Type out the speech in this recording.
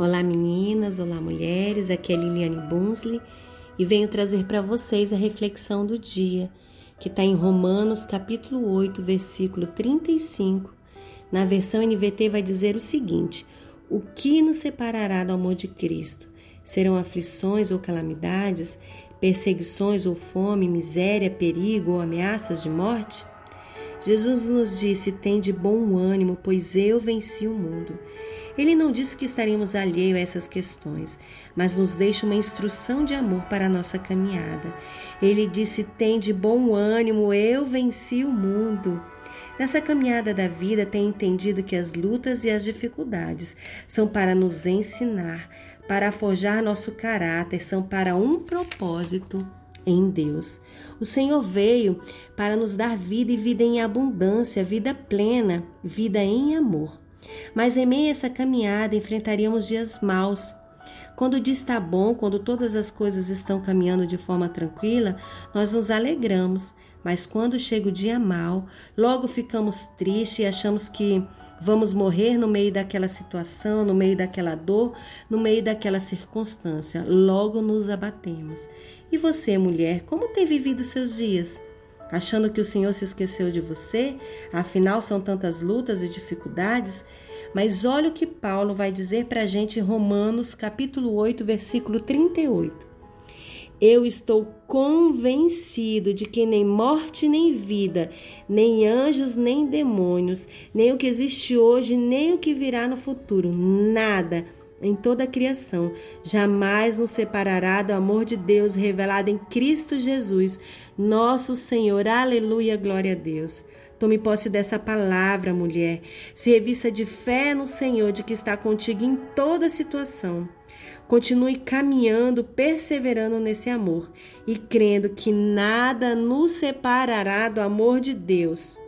Olá meninas, olá mulheres, aqui é Liliane Bunsley e venho trazer para vocês a reflexão do dia, que está em Romanos capítulo 8, versículo 35. Na versão NVT vai dizer o seguinte: O que nos separará do amor de Cristo? Serão aflições ou calamidades, perseguições ou fome, miséria, perigo ou ameaças de morte? Jesus nos disse: Tem de bom ânimo, pois eu venci o mundo. Ele não disse que estaríamos alheios a essas questões, mas nos deixa uma instrução de amor para a nossa caminhada. Ele disse: Tem de bom ânimo, eu venci o mundo. Nessa caminhada da vida, tem entendido que as lutas e as dificuldades são para nos ensinar, para forjar nosso caráter, são para um propósito em Deus. O Senhor veio para nos dar vida e vida em abundância, vida plena, vida em amor. Mas em meio a essa caminhada enfrentaríamos dias maus. Quando o dia está bom, quando todas as coisas estão caminhando de forma tranquila, nós nos alegramos. Mas quando chega o dia mal, logo ficamos tristes e achamos que vamos morrer no meio daquela situação, no meio daquela dor, no meio daquela circunstância. Logo nos abatemos. E você, mulher, como tem vivido seus dias? Achando que o Senhor se esqueceu de você? Afinal, são tantas lutas e dificuldades. Mas olha o que Paulo vai dizer para a gente em Romanos, capítulo 8, versículo 38. Eu estou convencido de que nem morte nem vida, nem anjos nem demônios, nem o que existe hoje, nem o que virá no futuro, nada em toda a criação jamais nos separará do amor de Deus revelado em Cristo Jesus, nosso Senhor. Aleluia, glória a Deus. Tome posse dessa palavra, mulher. Se revista de fé no Senhor, de que está contigo em toda situação. Continue caminhando, perseverando nesse amor e crendo que nada nos separará do amor de Deus.